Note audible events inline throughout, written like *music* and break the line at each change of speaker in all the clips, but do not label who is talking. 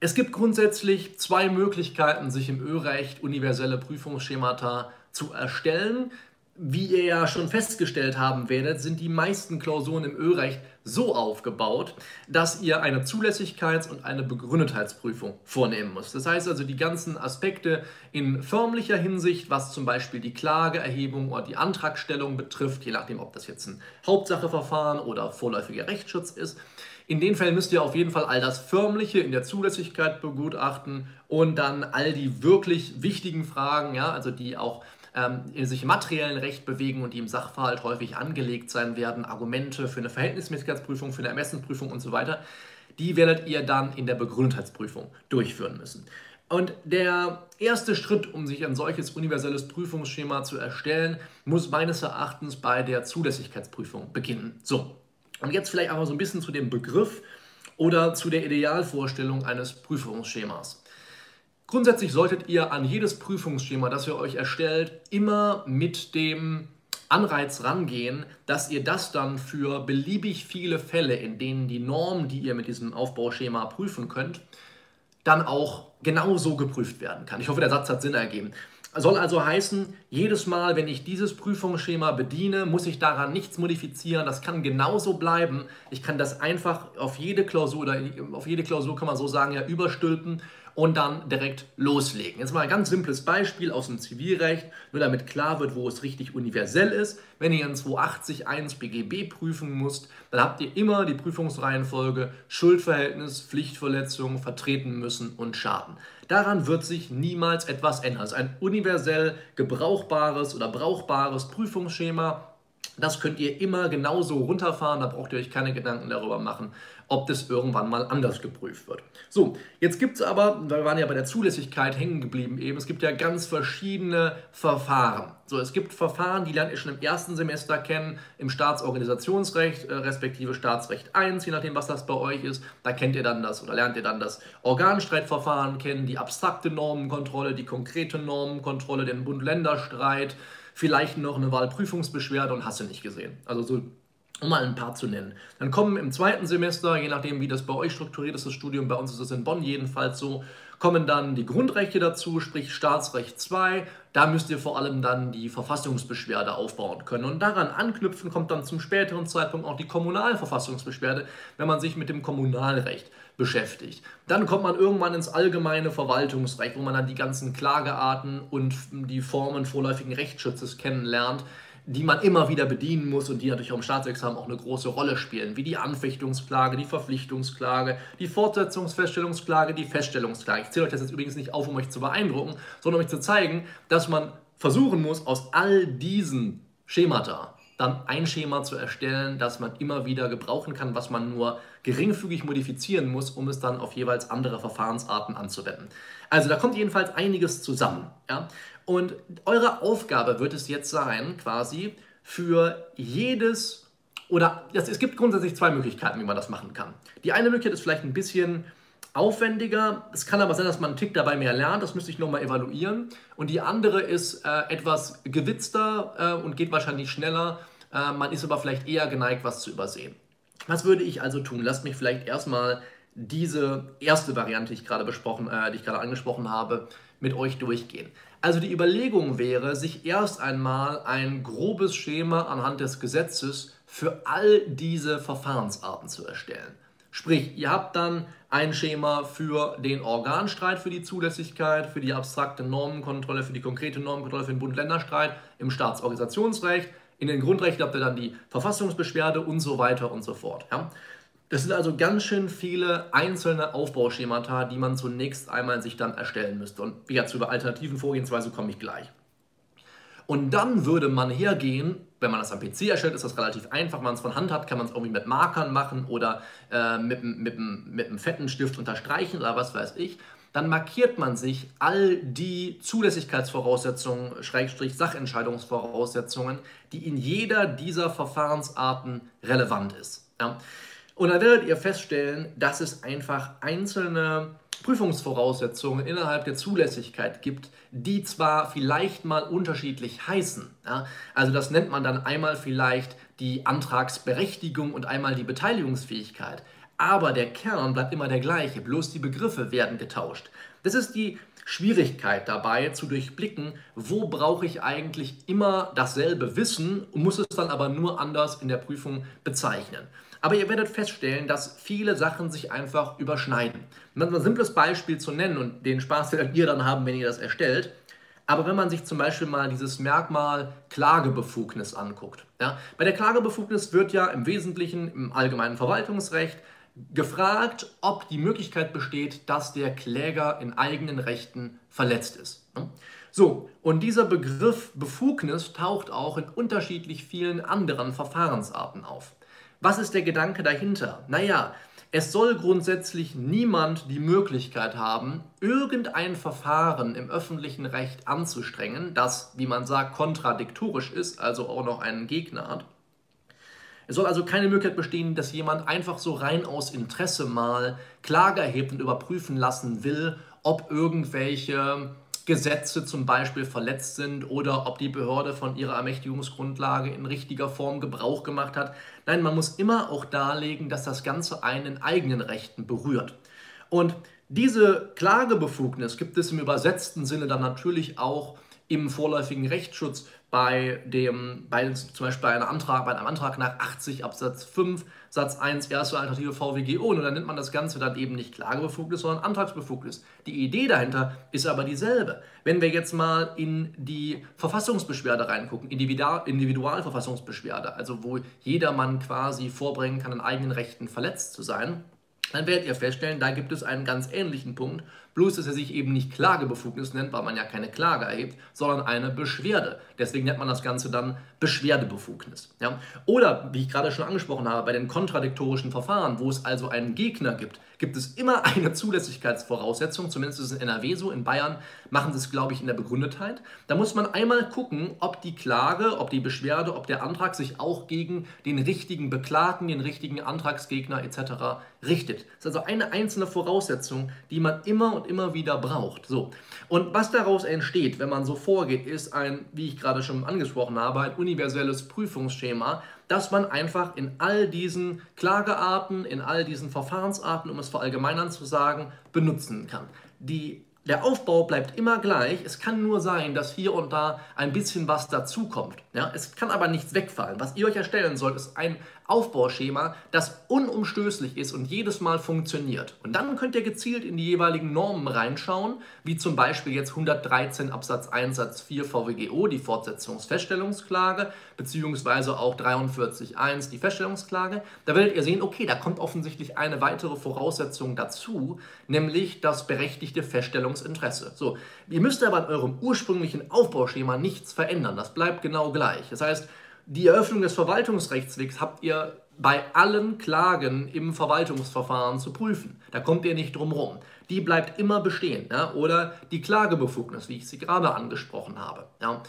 Es gibt grundsätzlich zwei Möglichkeiten, sich im Ö-Recht universelle Prüfungsschemata zu erstellen. Wie ihr ja schon festgestellt haben werdet, sind die meisten Klausuren im Ö-Recht so aufgebaut, dass ihr eine Zulässigkeits- und eine Begründetheitsprüfung vornehmen müsst. Das heißt also, die ganzen Aspekte in förmlicher Hinsicht, was zum Beispiel die Klageerhebung oder die Antragstellung betrifft, je nachdem, ob das jetzt ein Hauptsacheverfahren oder vorläufiger Rechtsschutz ist, in den Fällen müsst ihr auf jeden Fall all das Förmliche in der Zulässigkeit begutachten und dann all die wirklich wichtigen Fragen, ja, also die auch ähm, sich im materiellen Recht bewegen und die im Sachverhalt häufig angelegt sein werden, Argumente für eine Verhältnismäßigkeitsprüfung, für eine Ermessensprüfung und so weiter, die werdet ihr dann in der Begründtheitsprüfung durchführen müssen. Und der erste Schritt, um sich ein solches universelles Prüfungsschema zu erstellen, muss meines Erachtens bei der Zulässigkeitsprüfung beginnen. So, und jetzt vielleicht aber so ein bisschen zu dem Begriff oder zu der Idealvorstellung eines Prüfungsschemas. Grundsätzlich solltet ihr an jedes Prüfungsschema, das ihr euch erstellt, immer mit dem Anreiz rangehen, dass ihr das dann für beliebig viele Fälle, in denen die Norm, die ihr mit diesem Aufbauschema prüfen könnt, dann auch genauso geprüft werden kann. Ich hoffe, der Satz hat Sinn ergeben. Soll also heißen, jedes Mal, wenn ich dieses Prüfungsschema bediene, muss ich daran nichts modifizieren. Das kann genauso bleiben. Ich kann das einfach auf jede Klausur oder auf jede Klausur kann man so sagen, ja, überstülpen und dann direkt loslegen. Jetzt mal ein ganz simples Beispiel aus dem Zivilrecht, nur damit klar wird, wo es richtig universell ist. Wenn ihr in 280.1 BGB prüfen müsst, dann habt ihr immer die Prüfungsreihenfolge Schuldverhältnis, Pflichtverletzung, vertreten müssen und Schaden. Daran wird sich niemals etwas ändern. Es ist ein universell gebrauchbares oder brauchbares Prüfungsschema. Das könnt ihr immer genauso runterfahren, da braucht ihr euch keine Gedanken darüber machen, ob das irgendwann mal anders geprüft wird. So, jetzt gibt es aber, wir waren ja bei der Zulässigkeit hängen geblieben eben, es gibt ja ganz verschiedene Verfahren. So, es gibt Verfahren, die lernt ihr schon im ersten Semester kennen, im Staatsorganisationsrecht, äh, respektive Staatsrecht 1, je nachdem, was das bei euch ist. Da kennt ihr dann das oder lernt ihr dann das Organstreitverfahren kennen, die abstrakte Normenkontrolle, die konkrete Normenkontrolle, den Bund-Länder-Streit, vielleicht noch eine Wahlprüfungsbeschwerde und hast du nicht gesehen. Also so um mal ein paar zu nennen. Dann kommen im zweiten Semester, je nachdem wie das bei euch strukturiert ist, das Studium, bei uns ist es in Bonn jedenfalls so, kommen dann die Grundrechte dazu, sprich Staatsrecht 2. Da müsst ihr vor allem dann die Verfassungsbeschwerde aufbauen können. Und daran anknüpfen kommt dann zum späteren Zeitpunkt auch die Kommunalverfassungsbeschwerde, wenn man sich mit dem Kommunalrecht beschäftigt. Dann kommt man irgendwann ins allgemeine Verwaltungsrecht, wo man dann die ganzen Klagearten und die Formen vorläufigen Rechtsschutzes kennenlernt die man immer wieder bedienen muss und die natürlich auch im Staatsexamen auch eine große Rolle spielen, wie die Anfechtungsklage, die Verpflichtungsklage, die Fortsetzungsfeststellungsklage, die Feststellungsklage. Ich zähle euch das jetzt übrigens nicht auf, um euch zu beeindrucken, sondern um euch zu zeigen, dass man versuchen muss, aus all diesen Schemata dann ein Schema zu erstellen, das man immer wieder gebrauchen kann, was man nur geringfügig modifizieren muss, um es dann auf jeweils andere Verfahrensarten anzuwenden. Also da kommt jedenfalls einiges zusammen. Ja? Und eure Aufgabe wird es jetzt sein, quasi für jedes oder es gibt grundsätzlich zwei Möglichkeiten, wie man das machen kann. Die eine Möglichkeit ist vielleicht ein bisschen aufwendiger. Es kann aber sein, dass man einen Tick dabei mehr lernt. Das müsste ich nochmal evaluieren. Und die andere ist äh, etwas gewitzter äh, und geht wahrscheinlich schneller. Äh, man ist aber vielleicht eher geneigt, was zu übersehen. Was würde ich also tun? Lasst mich vielleicht erstmal diese erste Variante, die ich gerade besprochen, äh, die ich gerade angesprochen habe, mit euch durchgehen. Also die Überlegung wäre, sich erst einmal ein grobes Schema anhand des Gesetzes für all diese Verfahrensarten zu erstellen. Sprich, ihr habt dann ein Schema für den Organstreit, für die Zulässigkeit, für die abstrakte Normenkontrolle, für die konkrete Normenkontrolle, für den Bund-Länder-Streit im Staatsorganisationsrecht. In den Grundrechten habt ihr dann die Verfassungsbeschwerde und so weiter und so fort. Ja? Das sind also ganz schön viele einzelne Aufbauschemata, die man zunächst einmal sich dann erstellen müsste. Und wie gesagt, über alternativen Vorgehensweise komme ich gleich. Und dann würde man hergehen, wenn man das am PC erstellt, ist das relativ einfach. Wenn man es von Hand hat, kann man es irgendwie mit Markern machen oder äh, mit, mit, mit einem fetten Stift unterstreichen oder was weiß ich. Dann markiert man sich all die Zulässigkeitsvoraussetzungen, Schrägstrich Sachentscheidungsvoraussetzungen, die in jeder dieser Verfahrensarten relevant ist. Ja. Und dann werdet ihr feststellen, dass es einfach einzelne Prüfungsvoraussetzungen innerhalb der Zulässigkeit gibt, die zwar vielleicht mal unterschiedlich heißen. Ja? Also das nennt man dann einmal vielleicht die Antragsberechtigung und einmal die Beteiligungsfähigkeit. aber der Kern bleibt immer der gleiche, bloß die Begriffe werden getauscht. Das ist die Schwierigkeit dabei zu durchblicken, wo brauche ich eigentlich immer dasselbe Wissen und muss es dann aber nur anders in der Prüfung bezeichnen. Aber ihr werdet feststellen, dass viele Sachen sich einfach überschneiden. Um ein simples Beispiel zu nennen und den Spaß werdet ihr dann haben, wenn ihr das erstellt. Aber wenn man sich zum Beispiel mal dieses Merkmal Klagebefugnis anguckt. Ja, bei der Klagebefugnis wird ja im Wesentlichen im allgemeinen Verwaltungsrecht gefragt, ob die Möglichkeit besteht, dass der Kläger in eigenen Rechten verletzt ist. So, und dieser Begriff Befugnis taucht auch in unterschiedlich vielen anderen Verfahrensarten auf. Was ist der Gedanke dahinter? Naja, es soll grundsätzlich niemand die Möglichkeit haben, irgendein Verfahren im öffentlichen Recht anzustrengen, das, wie man sagt, kontradiktorisch ist, also auch noch einen Gegner hat es soll also keine Möglichkeit bestehen, dass jemand einfach so rein aus Interesse mal Klage erhebt und überprüfen lassen will, ob irgendwelche Gesetze zum Beispiel verletzt sind oder ob die Behörde von ihrer Ermächtigungsgrundlage in richtiger Form Gebrauch gemacht hat. Nein, man muss immer auch darlegen, dass das Ganze einen eigenen Rechten berührt. Und diese Klagebefugnis gibt es im übersetzten Sinne dann natürlich auch im vorläufigen Rechtsschutz bei dem, bei zum Beispiel bei einem Antrag, bei einem Antrag nach 80 Absatz 5 Satz 1 erste Alternative VWGO und dann nennt man das Ganze dann eben nicht Klagebefugnis, sondern Antragsbefugnis. Die Idee dahinter ist aber dieselbe. Wenn wir jetzt mal in die Verfassungsbeschwerde reingucken, Individualverfassungsbeschwerde, also wo jedermann quasi vorbringen kann, in eigenen Rechten verletzt zu sein, dann werdet ihr feststellen, da gibt es einen ganz ähnlichen Punkt, bloß dass er sich eben nicht Klagebefugnis nennt, weil man ja keine Klage erhebt, sondern eine Beschwerde. Deswegen nennt man das Ganze dann Beschwerdebefugnis. Ja? Oder, wie ich gerade schon angesprochen habe, bei den kontradiktorischen Verfahren, wo es also einen Gegner gibt, gibt es immer *laughs* eine Zulässigkeitsvoraussetzung, zumindest ist es in NRW so, in Bayern machen sie es, glaube ich, in der Begründetheit. Da muss man einmal gucken, ob die Klage, ob die Beschwerde, ob der Antrag sich auch gegen den richtigen Beklagten, den richtigen Antragsgegner etc. richtet. Das ist also eine einzelne Voraussetzung, die man immer und immer wieder braucht. So. Und was daraus entsteht, wenn man so vorgeht, ist ein, wie ich gerade schon angesprochen habe, ein universelles Prüfungsschema, dass man einfach in all diesen Klagearten, in all diesen Verfahrensarten, um es verallgemeinern zu sagen, benutzen kann. Die der Aufbau bleibt immer gleich. Es kann nur sein, dass hier und da ein bisschen was dazukommt. Ja? Es kann aber nichts wegfallen. Was ihr euch erstellen sollt, ist ein Aufbauschema, das unumstößlich ist und jedes Mal funktioniert. Und dann könnt ihr gezielt in die jeweiligen Normen reinschauen, wie zum Beispiel jetzt 113 Absatz 1 Satz 4 VWGO, die Fortsetzungsfeststellungsklage, beziehungsweise auch 43.1 die Feststellungsklage. Da werdet ihr sehen, okay, da kommt offensichtlich eine weitere Voraussetzung dazu, nämlich das berechtigte Feststellungsinteresse. So, ihr müsst aber in eurem ursprünglichen Aufbauschema nichts verändern. Das bleibt genau gleich. Das heißt, die Eröffnung des Verwaltungsrechtswegs habt ihr bei allen Klagen im Verwaltungsverfahren zu prüfen. Da kommt ihr nicht drum rum. Die bleibt immer bestehen. Ja? Oder die Klagebefugnis, wie ich sie gerade angesprochen habe. Ja?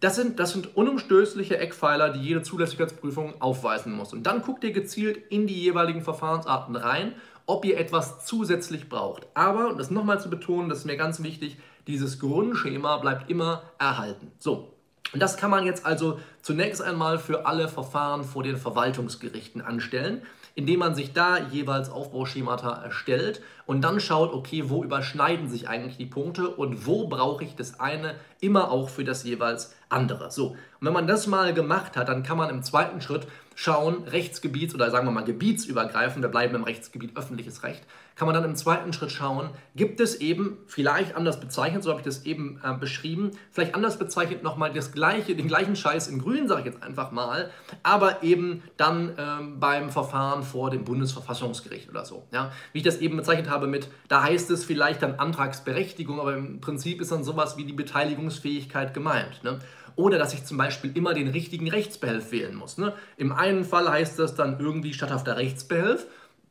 Das, sind, das sind unumstößliche Eckpfeiler, die jede Zulässigkeitsprüfung aufweisen muss. Und dann guckt ihr gezielt in die jeweiligen Verfahrensarten rein, ob ihr etwas zusätzlich braucht. Aber, und das nochmal zu betonen, das ist mir ganz wichtig, dieses Grundschema bleibt immer erhalten. So, und das kann man jetzt also zunächst einmal für alle Verfahren vor den Verwaltungsgerichten anstellen, indem man sich da jeweils Aufbauschemata erstellt und dann schaut, okay, wo überschneiden sich eigentlich die Punkte und wo brauche ich das eine immer auch für das jeweils andere. So, und wenn man das mal gemacht hat, dann kann man im zweiten Schritt schauen, Rechtsgebiets- oder sagen wir mal gebietsübergreifend, wir bleiben im Rechtsgebiet öffentliches Recht, kann man dann im zweiten Schritt schauen, gibt es eben, vielleicht anders bezeichnet, so habe ich das eben äh, beschrieben, vielleicht anders bezeichnet nochmal das gleiche, den gleichen Scheiß in grün, sage ich jetzt einfach mal, aber eben dann ähm, beim Verfahren vor dem Bundesverfassungsgericht oder so. Ja? Wie ich das eben bezeichnet habe mit, da heißt es vielleicht dann Antragsberechtigung, aber im Prinzip ist dann sowas wie die Beteiligungsfähigkeit gemeint. Ne? Oder dass ich zum Beispiel immer den richtigen Rechtsbehelf wählen muss. Ne? Im einen Fall heißt das dann irgendwie statthafter Rechtsbehelf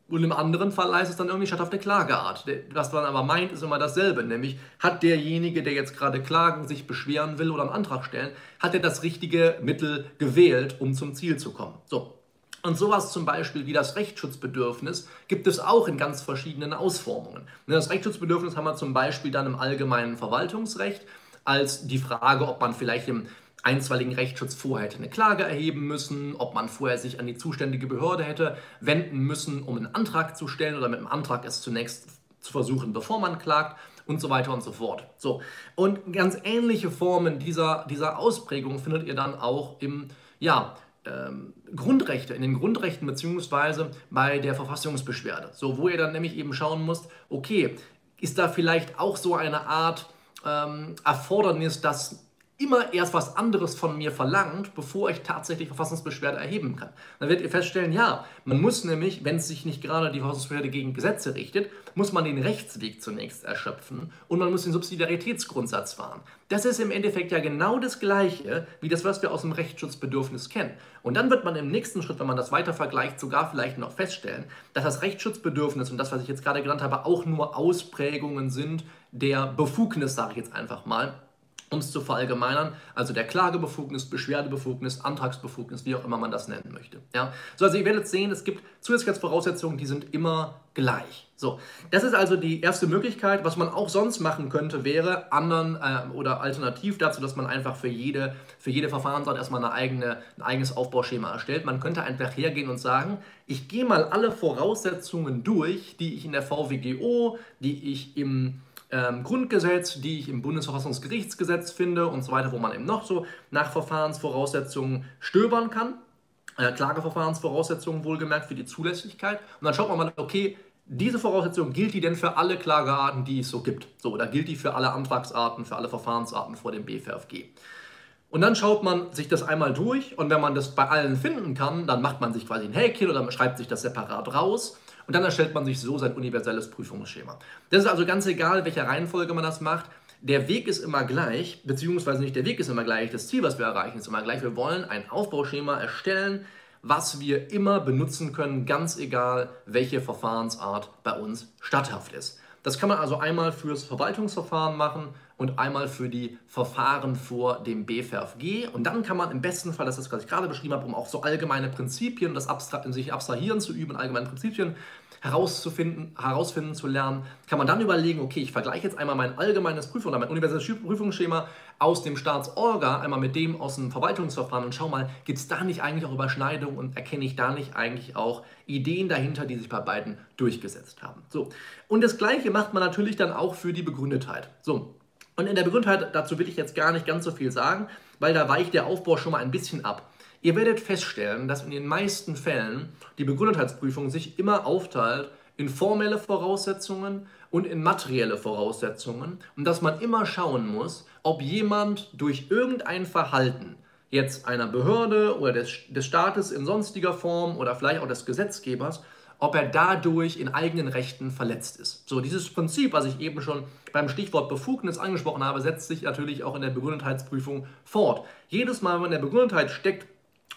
und im anderen Fall heißt es dann irgendwie statthafte Klageart. Was man aber meint, ist immer dasselbe. Nämlich hat derjenige, der jetzt gerade klagen, sich beschweren will oder einen Antrag stellen, hat er das richtige Mittel gewählt, um zum Ziel zu kommen. So. Und sowas zum Beispiel wie das Rechtsschutzbedürfnis gibt es auch in ganz verschiedenen Ausformungen. Das Rechtsschutzbedürfnis haben wir zum Beispiel dann im allgemeinen Verwaltungsrecht als die Frage, ob man vielleicht im einstweiligen Rechtsschutz vorher hätte eine Klage erheben müssen, ob man vorher sich an die zuständige Behörde hätte wenden müssen, um einen Antrag zu stellen oder mit einem Antrag es zunächst zu versuchen, bevor man klagt und so weiter und so fort. So. Und ganz ähnliche Formen dieser, dieser Ausprägung findet ihr dann auch im, ja, ähm, Grundrechte, in den Grundrechten beziehungsweise bei der Verfassungsbeschwerde. So, wo ihr dann nämlich eben schauen müsst, okay, ist da vielleicht auch so eine Art ähm, Erfordernis, dass immer erst was anderes von mir verlangt, bevor ich tatsächlich Verfassungsbeschwerde erheben kann. Dann werdet ihr feststellen, ja, man muss nämlich, wenn es sich nicht gerade die Verfassungsbeschwerde gegen Gesetze richtet, muss man den Rechtsweg zunächst erschöpfen und man muss den Subsidiaritätsgrundsatz fahren. Das ist im Endeffekt ja genau das Gleiche wie das, was wir aus dem Rechtsschutzbedürfnis kennen. Und dann wird man im nächsten Schritt, wenn man das weiter vergleicht, sogar vielleicht noch feststellen, dass das Rechtsschutzbedürfnis und das, was ich jetzt gerade genannt habe, auch nur Ausprägungen sind der Befugnis, sage ich jetzt einfach mal, um es zu verallgemeinern, also der Klagebefugnis, Beschwerdebefugnis, Antragsbefugnis, wie auch immer man das nennen möchte. Ja? So, also ihr werdet sehen, es gibt Zusätzlichkeitsvoraussetzungen, die sind immer gleich. So, das ist also die erste Möglichkeit. Was man auch sonst machen könnte, wäre anderen äh, oder alternativ dazu, dass man einfach für jede, für jede Verfahrensart erstmal eine eigene, ein eigenes Aufbauschema erstellt. Man könnte einfach hergehen und sagen, ich gehe mal alle Voraussetzungen durch, die ich in der VWGO, die ich im ähm, Grundgesetz, die ich im Bundesverfassungsgerichtsgesetz finde und so weiter, wo man eben noch so nach Verfahrensvoraussetzungen stöbern kann. Äh, Klageverfahrensvoraussetzungen wohlgemerkt für die Zulässigkeit. Und dann schaut man mal, okay, diese Voraussetzung gilt die denn für alle Klagearten, die es so gibt? So, oder gilt die für alle Antragsarten, für alle Verfahrensarten vor dem BFRFG? Und dann schaut man sich das einmal durch und wenn man das bei allen finden kann, dann macht man sich quasi ein Häkchen oder schreibt sich das separat raus und dann erstellt man sich so sein universelles Prüfungsschema. Das ist also ganz egal, welcher Reihenfolge man das macht. Der Weg ist immer gleich, beziehungsweise nicht der Weg ist immer gleich, das Ziel, was wir erreichen, ist immer gleich. Wir wollen ein Aufbauschema erstellen, was wir immer benutzen können, ganz egal, welche Verfahrensart bei uns statthaft ist. Das kann man also einmal fürs Verwaltungsverfahren machen und einmal für die Verfahren vor dem BFRFG. Und dann kann man im besten Fall, das ist, was ich gerade beschrieben habe, um auch so allgemeine Prinzipien, das Abstra sich abstrahieren zu üben, allgemeine Prinzipien herauszufinden, herausfinden zu lernen, kann man dann überlegen, okay, ich vergleiche jetzt einmal mein allgemeines Prüfung oder mein universelles Prüfungsschema aus dem Staatsorga einmal mit dem aus dem Verwaltungsverfahren und schau mal, gibt es da nicht eigentlich auch Überschneidungen und erkenne ich da nicht eigentlich auch Ideen dahinter, die sich bei beiden durchgesetzt haben. So. Und das Gleiche macht man natürlich dann auch für die Begründetheit. So. Und in der Begründetheit, dazu will ich jetzt gar nicht ganz so viel sagen, weil da weicht der Aufbau schon mal ein bisschen ab. Ihr werdet feststellen, dass in den meisten Fällen die Begründetheitsprüfung sich immer aufteilt in formelle Voraussetzungen und in materielle Voraussetzungen und dass man immer schauen muss, ob jemand durch irgendein Verhalten jetzt einer Behörde oder des, des Staates in sonstiger Form oder vielleicht auch des Gesetzgebers, ob er dadurch in eigenen Rechten verletzt ist. So, dieses Prinzip, was ich eben schon beim Stichwort Befugnis angesprochen habe, setzt sich natürlich auch in der Begründetheitsprüfung fort. Jedes Mal, wenn in der Begründetheit steckt,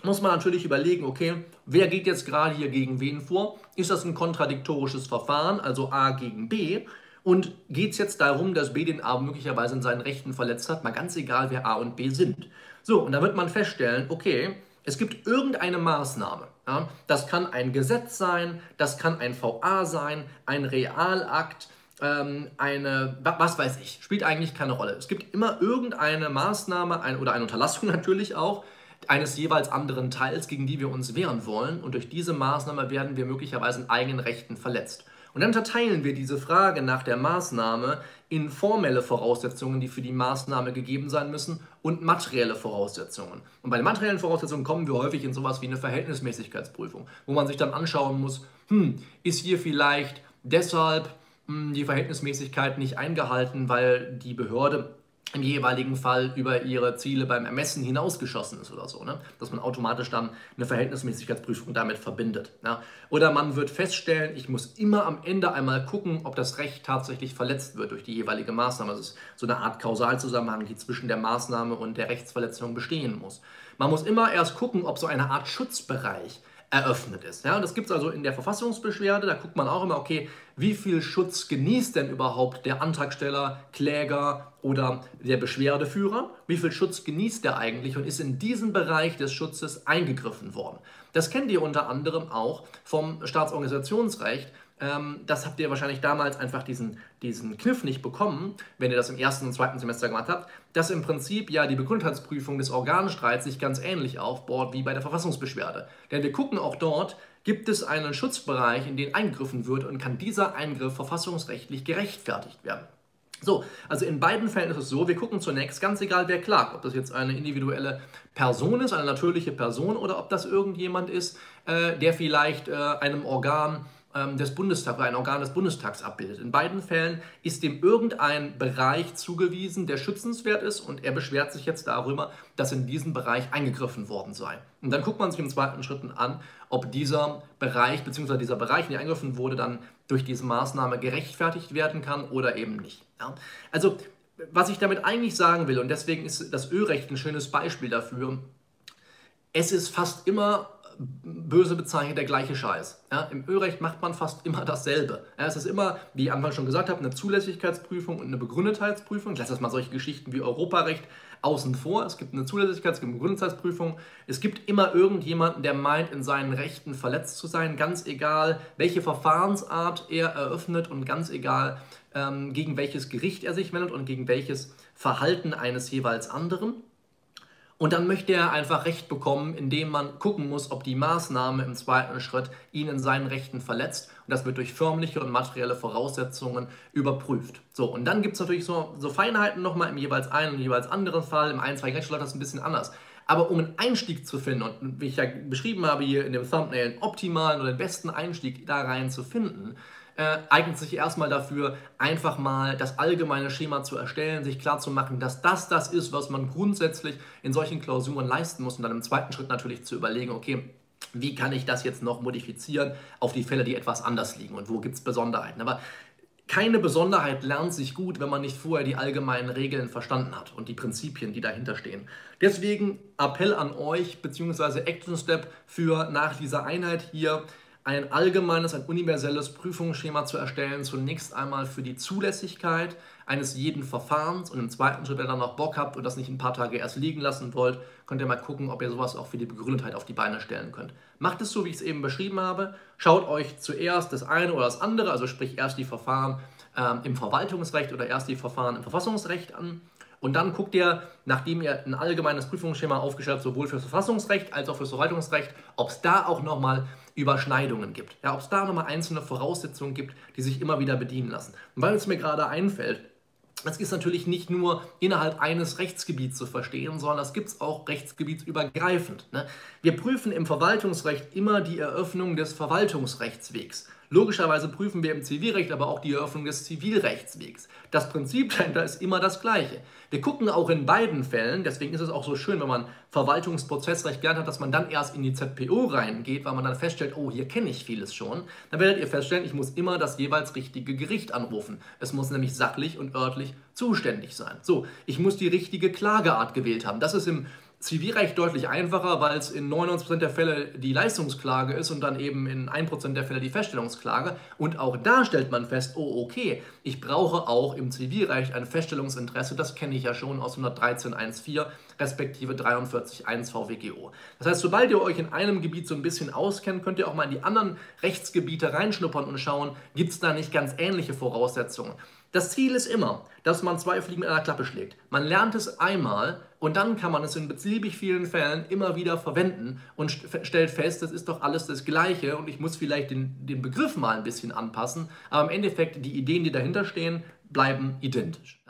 muss man natürlich überlegen, okay, wer geht jetzt gerade hier gegen wen vor? Ist das ein kontradiktorisches Verfahren, also A gegen B? Und geht es jetzt darum, dass B den A möglicherweise in seinen Rechten verletzt hat? Mal ganz egal, wer A und B sind. So, und da wird man feststellen, okay, es gibt irgendeine Maßnahme. Ja? Das kann ein Gesetz sein, das kann ein VA sein, ein Realakt, ähm, eine, was weiß ich, spielt eigentlich keine Rolle. Es gibt immer irgendeine Maßnahme ein, oder eine Unterlassung *laughs* natürlich auch, eines jeweils anderen Teils, gegen die wir uns wehren wollen. Und durch diese Maßnahme werden wir möglicherweise in eigenen Rechten verletzt. Und dann unterteilen wir diese Frage nach der Maßnahme in formelle Voraussetzungen, die für die Maßnahme gegeben sein müssen, und materielle Voraussetzungen. Und bei den materiellen Voraussetzungen kommen wir häufig in sowas wie eine Verhältnismäßigkeitsprüfung, wo man sich dann anschauen muss, hm, ist hier vielleicht deshalb hm, die Verhältnismäßigkeit nicht eingehalten, weil die Behörde im jeweiligen Fall über ihre Ziele beim Ermessen hinausgeschossen ist oder so. Ne? Dass man automatisch dann eine Verhältnismäßigkeitsprüfung damit verbindet. Ja? Oder man wird feststellen, ich muss immer am Ende einmal gucken, ob das Recht tatsächlich verletzt wird durch die jeweilige Maßnahme. Das ist so eine Art Kausalzusammenhang, die zwischen der Maßnahme und der Rechtsverletzung bestehen muss. Man muss immer erst gucken, ob so eine Art Schutzbereich eröffnet ist. Ja, und das gibt es also in der Verfassungsbeschwerde, da guckt man auch immer, okay, wie viel Schutz genießt denn überhaupt der Antragsteller, Kläger oder der Beschwerdeführer? Wie viel Schutz genießt der eigentlich und ist in diesen Bereich des Schutzes eingegriffen worden? Das kennt ihr unter anderem auch vom Staatsorganisationsrecht, ähm, das habt ihr wahrscheinlich damals einfach diesen, diesen Kniff nicht bekommen, wenn ihr das im ersten und zweiten Semester gemacht habt, dass im Prinzip ja die Begründtheitsprüfung des Organstreits sich ganz ähnlich aufbaut wie bei der Verfassungsbeschwerde. Denn wir gucken auch dort, gibt es einen Schutzbereich, in den eingegriffen wird und kann dieser Eingriff verfassungsrechtlich gerechtfertigt werden. So, also in beiden Fällen ist es so, wir gucken zunächst, ganz egal wer klagt, ob das jetzt eine individuelle Person ist, eine natürliche Person oder ob das irgendjemand ist, äh, der vielleicht äh, einem Organ des Bundestags ein Organ des Bundestags abbildet. In beiden Fällen ist dem irgendein Bereich zugewiesen, der schützenswert ist und er beschwert sich jetzt darüber, dass in diesen Bereich eingegriffen worden sei. Und dann guckt man sich im zweiten Schritt an, ob dieser Bereich bzw. dieser Bereich, in den eingegriffen wurde, dann durch diese Maßnahme gerechtfertigt werden kann oder eben nicht. Ja? Also was ich damit eigentlich sagen will, und deswegen ist das Ölrecht ein schönes Beispiel dafür, es ist fast immer böse bezeichnet der gleiche Scheiß. Ja, Im Ölrecht macht man fast immer dasselbe. Ja, es ist immer, wie ich Anfang schon gesagt habe, eine Zulässigkeitsprüfung und eine Begründetheitsprüfung. Ich lasse jetzt mal solche Geschichten wie Europarecht außen vor. Es gibt eine Zulässigkeits- und Begründetheitsprüfung. Es gibt immer irgendjemanden, der meint, in seinen Rechten verletzt zu sein, ganz egal, welche Verfahrensart er eröffnet und ganz egal, ähm, gegen welches Gericht er sich wendet und gegen welches Verhalten eines jeweils anderen. Und dann möchte er einfach Recht bekommen, indem man gucken muss, ob die Maßnahme im zweiten Schritt ihn in seinen Rechten verletzt. Und das wird durch förmliche und materielle Voraussetzungen überprüft. So, und dann gibt es natürlich so, so Feinheiten nochmal im jeweils einen und jeweils anderen Fall. Im einstweiligen Rechtsstaat das ein bisschen anders. Aber um einen Einstieg zu finden, und wie ich ja beschrieben habe hier in dem Thumbnail, einen optimalen oder den besten Einstieg da rein zu finden, äh, eignet sich erstmal dafür, einfach mal das allgemeine Schema zu erstellen, sich klarzumachen, dass das das ist, was man grundsätzlich in solchen Klausuren leisten muss und dann im zweiten Schritt natürlich zu überlegen, okay, wie kann ich das jetzt noch modifizieren auf die Fälle, die etwas anders liegen und wo gibt es Besonderheiten. Aber keine Besonderheit lernt sich gut, wenn man nicht vorher die allgemeinen Regeln verstanden hat und die Prinzipien, die dahinter stehen. Deswegen Appell an euch, beziehungsweise Action Step für nach dieser Einheit hier ein allgemeines, ein universelles Prüfungsschema zu erstellen, zunächst einmal für die Zulässigkeit eines jeden Verfahrens und im zweiten Schritt, wenn ihr dann noch Bock habt und das nicht ein paar Tage erst liegen lassen wollt, könnt ihr mal gucken, ob ihr sowas auch für die Begründetheit auf die Beine stellen könnt. Macht es so, wie ich es eben beschrieben habe. Schaut euch zuerst das eine oder das andere, also sprich erst die Verfahren ähm, im Verwaltungsrecht oder erst die Verfahren im Verfassungsrecht an. Und dann guckt ihr, nachdem ihr ein allgemeines Prüfungsschema aufgestellt habt, sowohl für das Verfassungsrecht als auch für das Verwaltungsrecht, ob es da auch nochmal Überschneidungen gibt. Ja, ob es da nochmal einzelne Voraussetzungen gibt, die sich immer wieder bedienen lassen. Und weil es mir gerade einfällt, das ist natürlich nicht nur innerhalb eines Rechtsgebiets zu verstehen, sondern das gibt es auch rechtsgebietsübergreifend. Ne? Wir prüfen im Verwaltungsrecht immer die Eröffnung des Verwaltungsrechtswegs. Logischerweise prüfen wir im Zivilrecht aber auch die Eröffnung des Zivilrechtswegs. Das Prinzip dahinter ist immer das gleiche. Wir gucken auch in beiden Fällen, deswegen ist es auch so schön, wenn man Verwaltungsprozessrecht gelernt hat, dass man dann erst in die ZPO reingeht, weil man dann feststellt, oh, hier kenne ich vieles schon. Dann werdet ihr feststellen, ich muss immer das jeweils richtige Gericht anrufen. Es muss nämlich sachlich und örtlich zuständig sein. So, ich muss die richtige Klageart gewählt haben. Das ist im Zivilrecht deutlich einfacher, weil es in 99% der Fälle die Leistungsklage ist und dann eben in 1% der Fälle die Feststellungsklage. Und auch da stellt man fest, oh okay, ich brauche auch im Zivilrecht ein Feststellungsinteresse, das kenne ich ja schon aus 113.1.4 respektive 43.1 VWGO. Das heißt, sobald ihr euch in einem Gebiet so ein bisschen auskennt, könnt ihr auch mal in die anderen Rechtsgebiete reinschnuppern und schauen, gibt es da nicht ganz ähnliche Voraussetzungen. Das Ziel ist immer, dass man zwei Fliegen mit einer Klappe schlägt. Man lernt es einmal und dann kann man es in beliebig vielen Fällen immer wieder verwenden und stellt fest, das ist doch alles das Gleiche und ich muss vielleicht den, den Begriff mal ein bisschen anpassen, aber im Endeffekt die Ideen, die dahinter stehen, bleiben identisch.